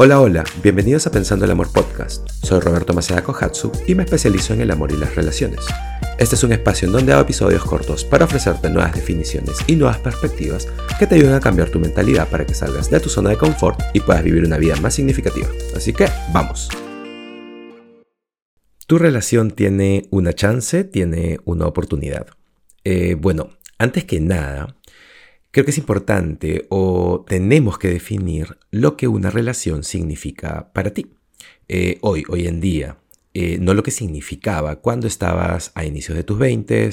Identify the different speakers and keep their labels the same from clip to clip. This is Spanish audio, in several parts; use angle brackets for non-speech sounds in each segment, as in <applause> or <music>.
Speaker 1: Hola, hola, bienvenidos a Pensando el Amor Podcast. Soy Roberto Maceda Kohatsu y me especializo en el amor y las relaciones. Este es un espacio en donde hago episodios cortos para ofrecerte nuevas definiciones y nuevas perspectivas que te ayuden a cambiar tu mentalidad para que salgas de tu zona de confort y puedas vivir una vida más significativa. Así que, vamos. Tu relación tiene una chance, tiene una oportunidad. Eh, bueno, antes que nada, Creo que es importante o tenemos que definir lo que una relación significa para ti. Eh, hoy, hoy en día, eh, no lo que significaba cuando estabas a inicios de tus 20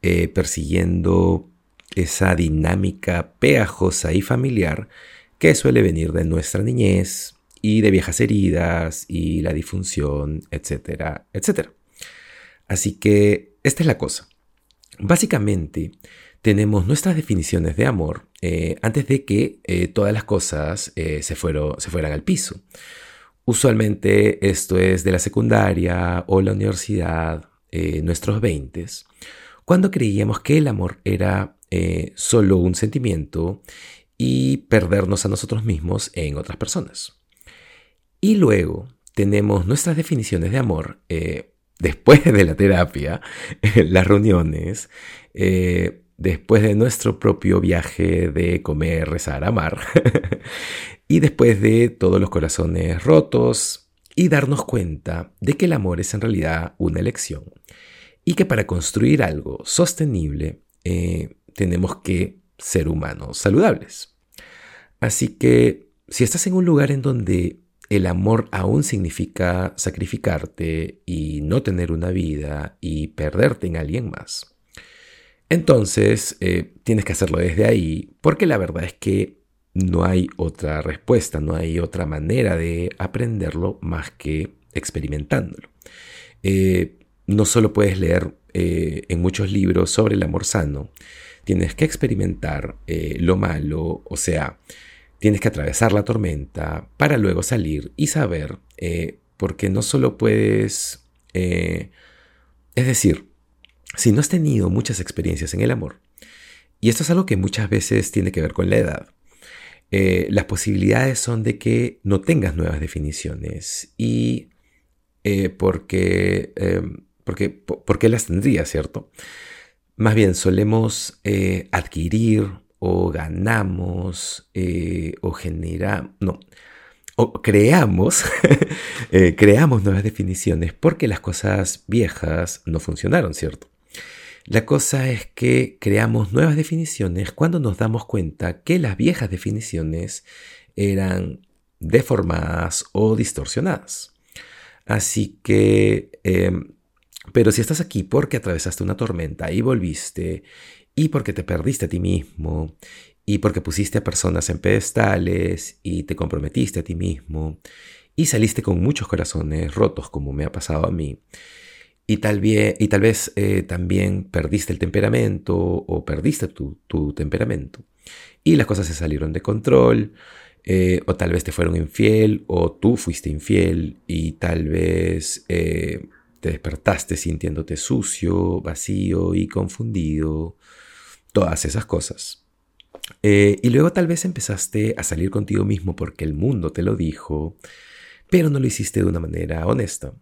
Speaker 1: eh, persiguiendo esa dinámica pegajosa y familiar que suele venir de nuestra niñez y de viejas heridas y la disfunción, etcétera, etcétera. Así que esta es la cosa. Básicamente, tenemos nuestras definiciones de amor eh, antes de que eh, todas las cosas eh, se, se fueran al piso. Usualmente esto es de la secundaria o la universidad, nuestros 20, cuando creíamos que el amor era solo un sentimiento y perdernos a nosotros mismos en otras personas. Y luego tenemos nuestras definiciones de amor después de la terapia, <laughs> las reuniones, después de nuestro propio viaje de comer, rezar, amar, <laughs> y después de todos los corazones rotos, y darnos cuenta de que el amor es en realidad una elección, y que para construir algo sostenible eh, tenemos que ser humanos saludables. Así que si estás en un lugar en donde el amor aún significa sacrificarte y no tener una vida y perderte en alguien más, entonces, eh, tienes que hacerlo desde ahí, porque la verdad es que no hay otra respuesta, no hay otra manera de aprenderlo más que experimentándolo. Eh, no solo puedes leer eh, en muchos libros sobre el amor sano, tienes que experimentar lo malo, o sea, tienes que atravesar la tormenta para luego salir y saber, porque no solo puedes, es decir, si no has tenido muchas experiencias en el amor, y esto es algo que muchas veces tiene que ver con la edad, eh, las posibilidades son de que no tengas nuevas definiciones y eh, porque, em, porque, porque, las tendrías, ¿cierto? Más bien solemos eh, adquirir o ganamos o generamos, no, o creamos, <laughs> creamos nuevas definiciones porque las cosas viejas no funcionaron, ¿cierto? La cosa es que creamos nuevas definiciones cuando nos damos cuenta que las viejas definiciones eran deformadas o distorsionadas. Así que, em, pero si estás aquí porque atravesaste una tormenta y volviste, y porque te perdiste a ti mismo, y porque pusiste a personas en pedestales, y te comprometiste a ti mismo, y saliste con muchos corazones rotos como me ha pasado a mí, y tal, vez eh, también perdiste el temperamento o perdiste tu, temperamento. Y las cosas se salieron de control, eh, o tal vez te fueron infiel, o tú fuiste infiel, y tal vez eh, te despertaste sintiéndote sucio, vacío y confundido. Todas esas cosas. y luego tal vez empezaste a salir contigo mismo porque el mundo te lo dijo, pero no lo hiciste de una manera honesta.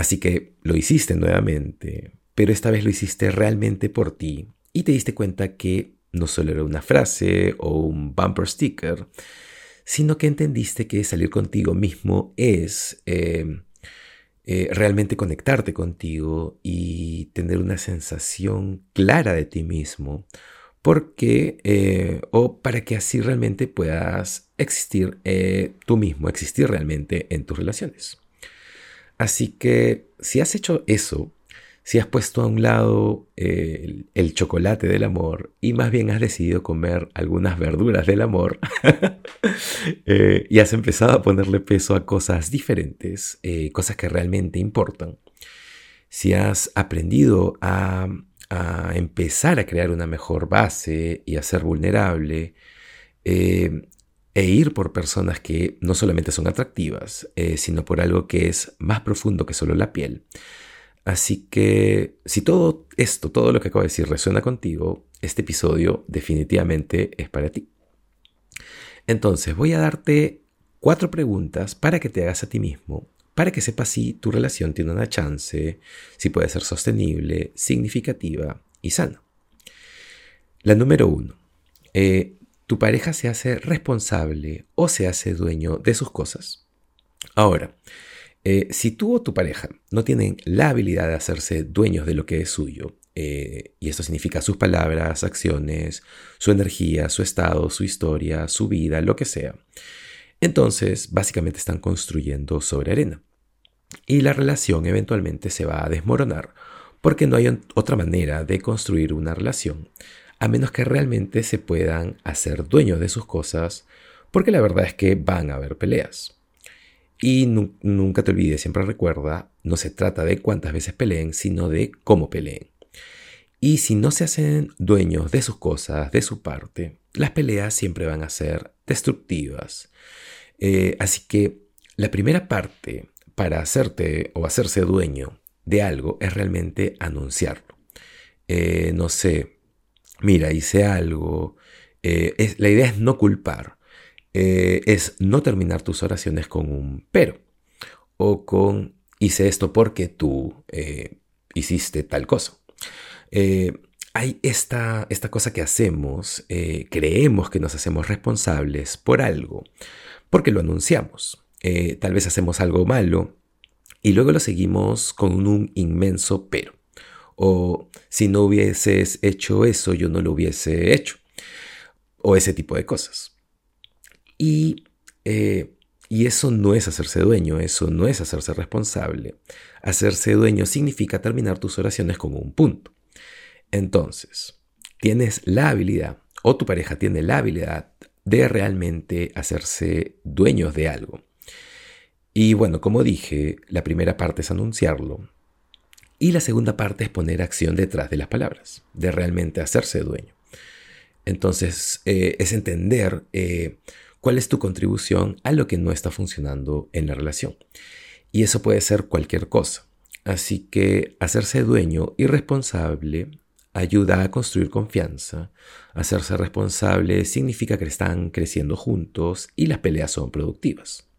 Speaker 1: Así que lo hiciste nuevamente, pero esta vez lo hiciste realmente por ti y te diste cuenta que no solo era una frase o un bumper sticker, sino que entendiste que salir contigo mismo es eh, eh, realmente conectarte contigo y tener una sensación clara de ti mismo, porque eh, o para que así realmente puedas existir tú mismo, existir realmente en tus relaciones. Así que si has hecho eso, si has puesto a un lado eh, el, chocolate del amor y más bien has decidido comer algunas verduras del amor <laughs> eh, y has empezado a ponerle peso a cosas diferentes, eh, cosas que realmente importan, si has aprendido a, a, empezar a crear una mejor base y a ser vulnerable, e ir por personas que no solamente son atractivas, eh, sino por algo que es más profundo que solo la piel. Así que si todo esto, todo lo que acabo de decir resuena contigo, este episodio definitivamente es para ti. Entonces voy a darte cuatro preguntas para que te hagas a ti mismo, para que sepas si tu relación tiene una chance, si puede ser sostenible, significativa y sana. La número uno. Eh, ¿Tu pareja se hace responsable o se hace dueño de sus cosas? Ahora, eh, si tú o tu pareja no tienen la habilidad de hacerse dueños de lo que es suyo, eh, y esto significa sus palabras, acciones, su energía, su estado, su historia, su vida, lo que sea, entonces básicamente están construyendo sobre arena. Y la relación eventualmente se va a desmoronar porque no hay otra manera de construir una relación a menos que realmente se puedan hacer dueños de sus cosas, porque la verdad es que van a haber peleas. Y nunca te olvides, siempre recuerda, no se trata de cuántas veces peleen, sino de cómo peleen. Y si no se hacen dueños de sus cosas, de su parte, las peleas siempre van a ser destructivas. Eh, así que la primera parte para hacerte o hacerse dueño de algo es realmente anunciarlo. Eh, no sé, mira, hice algo. Eh, la idea es no culpar. Eh, es no terminar tus oraciones con un pero o con hice esto porque tú eh, hiciste tal cosa. hay esta, esta, cosa que hacemos, creemos que nos hacemos responsables por algo, porque lo anunciamos. tal vez hacemos algo malo y luego lo seguimos con un inmenso pero. O si no hubieses hecho eso, yo no lo hubiese hecho. O ese tipo de cosas. Y, eh, y eso no es hacerse dueño, eso no es hacerse responsable. Hacerse dueño significa terminar tus oraciones con un punto. Entonces, tienes la habilidad, o tu pareja tiene la habilidad de realmente hacerse dueños de algo. Y bueno, como dije, la primera parte es anunciarlo. Y la segunda parte es poner acción detrás de las palabras, de realmente hacerse dueño. Entonces, eh, es entender eh, cuál es tu contribución a lo que no está funcionando en la relación. Y eso puede ser cualquier cosa. Así que hacerse dueño y responsable ayuda a construir confianza. Hacerse responsable significa que están creciendo juntos y las peleas son productivas.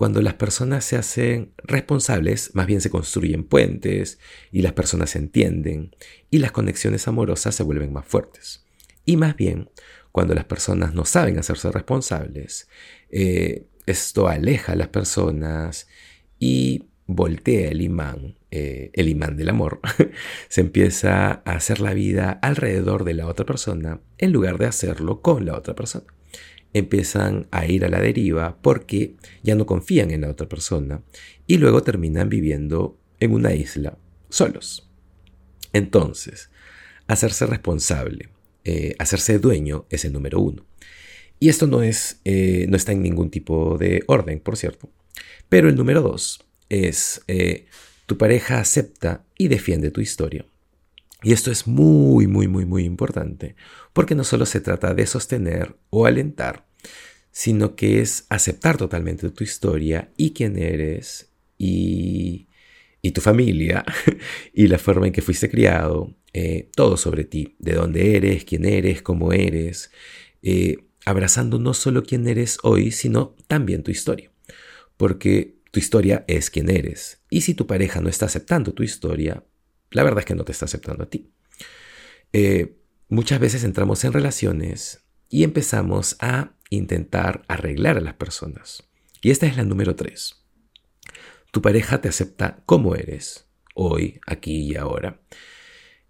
Speaker 1: Cuando las personas se hacen responsables, más bien se construyen puentes y las personas se entienden y las conexiones amorosas se vuelven más fuertes. Y más bien, cuando las personas no saben hacerse responsables, eh, esto aleja a las personas y voltea el imán, eh, el imán del amor, <laughs> se empieza a hacer la vida alrededor de la otra persona en lugar de hacerlo con la otra persona. Empiezan a ir a la deriva porque ya no confían en la otra persona y luego terminan viviendo en una isla solos. Entonces, hacerse responsable, eh, hacerse dueño es el número uno. Y esto no, es, eh, no está en ningún tipo de orden, por cierto. Pero el número dos es eh, tu pareja acepta y defiende tu historia. Y esto es muy, muy, muy, muy importante, porque no solo se trata de sostener o alentar, sino que es aceptar totalmente tu historia y quién eres y, y tu familia <laughs> y la forma en que fuiste criado eh, todo sobre ti, de dónde eres, quién eres, cómo eres, eh, abrazando no solo quién eres hoy, sino también tu historia. Porque tu historia es quién eres. Y si tu pareja no está aceptando tu historia, la verdad es que no te está aceptando a ti. Eh, muchas veces entramos en relaciones y empezamos a intentar arreglar a las personas. Y esta es la número tres. Tu pareja te acepta como eres, hoy, aquí y ahora.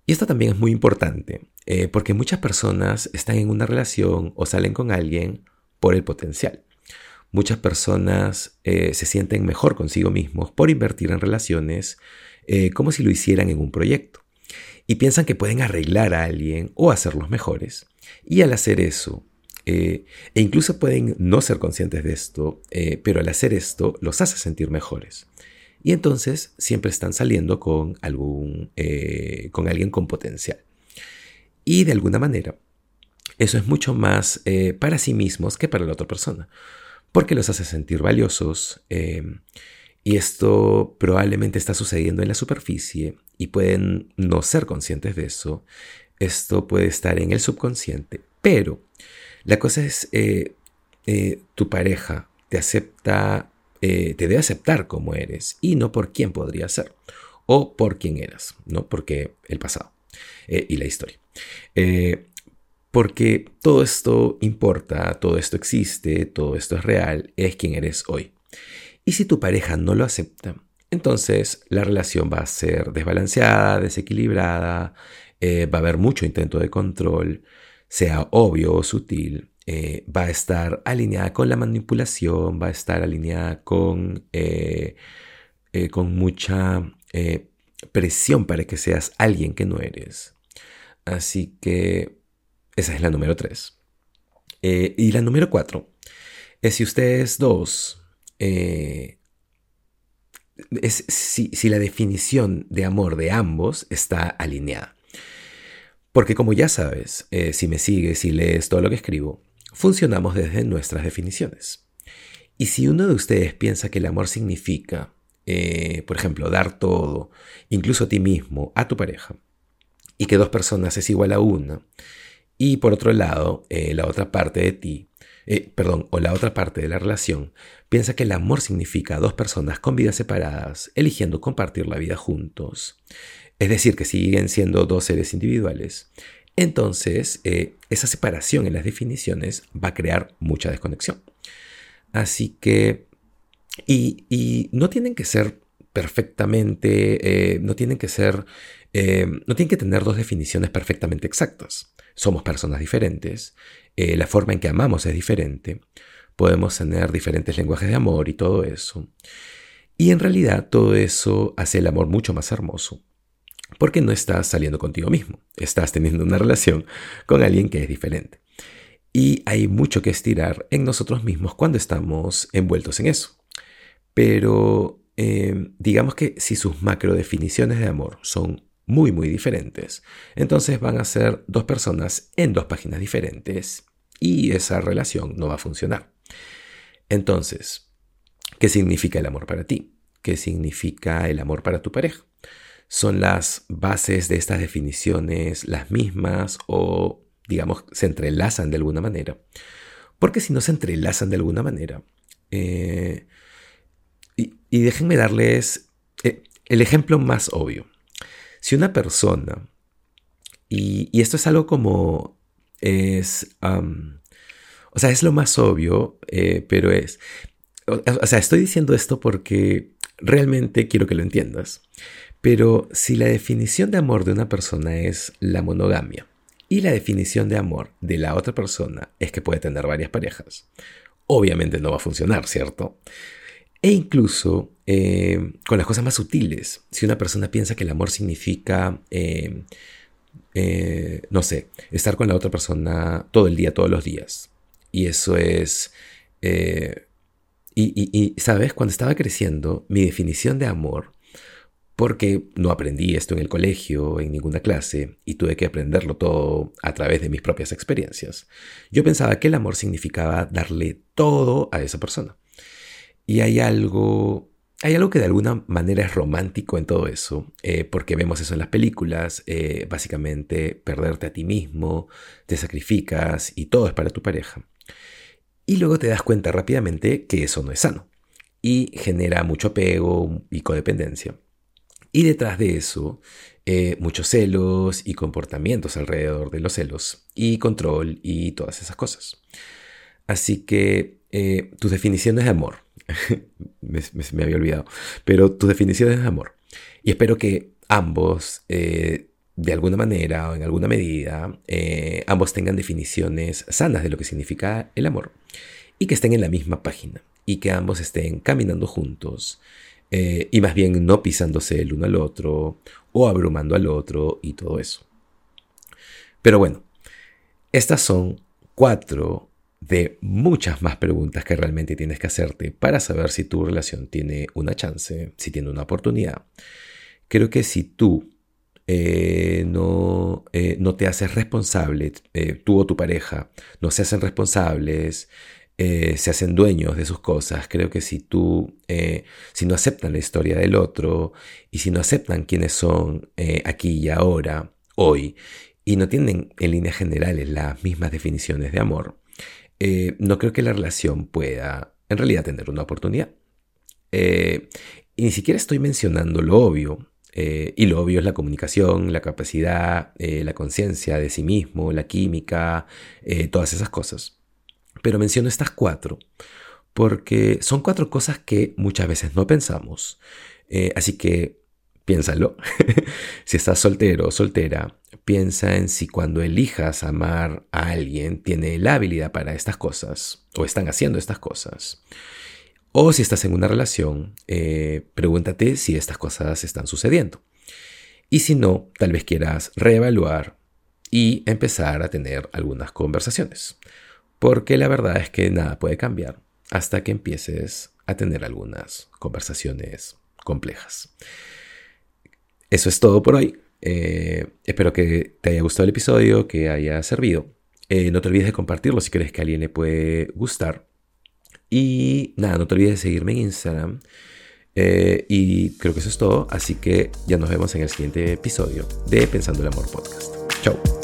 Speaker 1: Y esto también es muy importante, eh, porque muchas personas están en una relación o salen con alguien por el potencial. Muchas personas eh, se sienten mejor consigo mismos por invertir en relaciones eh, como si lo hicieran en un proyecto. Y piensan que pueden arreglar a alguien o hacerlos mejores. Y al hacer eso, e incluso pueden no ser conscientes de esto, pero al hacer esto los hace sentir mejores. Y entonces siempre están saliendo con, algún, eh, con alguien con potencial. Y de alguna manera, eso es mucho más eh, para sí mismos que para la otra persona, porque los hace sentir valiosos. Y esto probablemente está sucediendo en la superficie y pueden no ser conscientes de eso. Esto puede estar en el subconsciente, pero la cosa es, eh, tu pareja te acepta, te debe aceptar como eres y no por quién podría ser o por quién eras, ¿no? Porque el pasado y la historia. porque todo esto importa, todo esto existe, todo esto es real, es quien eres hoy. Y si tu pareja no lo acepta, entonces la relación va a ser desbalanceada, desequilibrada, eh, va a haber mucho intento de control, sea obvio o sutil, eh, va a estar alineada con la manipulación, va a estar alineada con, eh, con mucha presión para que seas alguien que no eres. Así que esa es la número tres. y la número cuatro es si ustedes dos eh, es si, la definición de amor de ambos está alineada. Porque como ya sabes, eh, si me sigues y lees todo lo que escribo, funcionamos desde nuestras definiciones. Y si uno de ustedes piensa que el amor significa, eh, por ejemplo, dar todo, incluso a ti mismo, a tu pareja, y que dos personas es igual a una, y por otro lado, la otra parte de ti eh, perdón, o la otra parte de la relación, piensa que el amor significa dos personas con vidas separadas, eligiendo compartir la vida juntos. Es decir, que siguen siendo dos seres individuales. Entonces, eh, esa separación en las definiciones va a crear mucha desconexión. Así que, y, no tienen que ser perfectamente, eh, no tienen que ser, no tienen que tener dos definiciones perfectamente exactas. Somos personas diferentes eh, la forma en que amamos es diferente, podemos tener diferentes lenguajes de amor y todo eso. Y en realidad todo eso hace el amor mucho más hermoso, porque no estás saliendo contigo mismo, estás teniendo una relación con alguien que es diferente. Y hay mucho que estirar en nosotros mismos cuando estamos envueltos en eso. Pero eh, digamos que si sus macro definiciones de amor son muy muy diferentes. Entonces van a ser dos personas en dos páginas diferentes y esa relación no va a funcionar. Entonces, ¿qué significa el amor para ti? ¿Qué significa el amor para tu pareja? ¿Son las bases de estas definiciones las mismas o, digamos, se entrelazan de alguna manera? Porque si no se entrelazan de alguna manera, eh, y, déjenme darles eh, el ejemplo más obvio. Si una persona, y, esto es algo como es, o sea, es lo más obvio, eh, pero es, o, sea, estoy diciendo esto porque realmente quiero que lo entiendas. Pero si la definición de amor de una persona es la monogamia y la definición de amor de la otra persona es que puede tener varias parejas, obviamente no va a funcionar, ¿cierto? E incluso eh, con las cosas más sutiles, si una persona piensa que el amor significa, eh, eh, no sé, estar con la otra persona todo el día, todos los días. Y eso es... y, sabes, cuando estaba creciendo, mi definición de amor, porque no aprendí esto en el colegio, en ninguna clase, y tuve que aprenderlo todo a través de mis propias experiencias, yo pensaba que el amor significaba darle todo a esa persona. Y hay algo, hay algo que de alguna manera es romántico en todo eso, eh, porque vemos eso en las películas, eh, básicamente perderte a ti mismo, te sacrificas y todo es para tu pareja. Y luego te das cuenta rápidamente que eso no es sano y genera mucho apego y codependencia. Y detrás de eso, eh, muchos celos y comportamientos alrededor de los celos y control y todas esas cosas. Así que tus definiciones de amor, <laughs> me, había olvidado. Pero tu definición es amor. Y espero que ambos, eh, de alguna manera o en alguna medida, eh, ambos tengan definiciones sanas de lo que significa el amor. Y que estén en la misma página. Y que ambos estén caminando juntos. Eh, y más bien no pisándose el uno al otro o abrumando al otro y todo eso. Pero bueno, estas son cuatro de muchas más preguntas que realmente tienes que hacerte para saber si tu relación tiene una chance, si tiene una oportunidad. Creo que si tú eh, no, eh, no, te haces responsable, eh, tú o tu pareja no se hacen responsables, se hacen dueños de sus cosas, creo que si tú, si no aceptan la historia del otro y si no aceptan quiénes son aquí y ahora, hoy, y no tienen en líneas generales las mismas definiciones de amor, eh, no creo que la relación pueda en realidad tener una oportunidad. Eh, y ni siquiera estoy mencionando lo obvio, eh, y lo obvio es la comunicación, la capacidad, la conciencia de sí mismo, la química, todas esas cosas. Pero menciono estas cuatro porque son cuatro cosas que muchas veces no pensamos. así que piénsalo. <laughs> si estás soltero o soltera, piensa en si cuando elijas amar a alguien tiene la habilidad para estas cosas o están haciendo estas cosas. O si estás en una relación, eh, pregúntate si estas cosas están sucediendo. Y si no, tal vez quieras reevaluar y empezar a tener algunas conversaciones. Porque la verdad es que nada puede cambiar hasta que empieces a tener algunas conversaciones complejas. Eso es todo por hoy. Eh, espero que te haya gustado el episodio, que haya servido. Eh, no te olvides de compartirlo si crees que a alguien le puede gustar. Y nada, no te olvides de seguirme en Instagram. Eh, y creo que eso es todo. Así que ya nos vemos en el siguiente episodio de Pensando el Amor Podcast. Chao.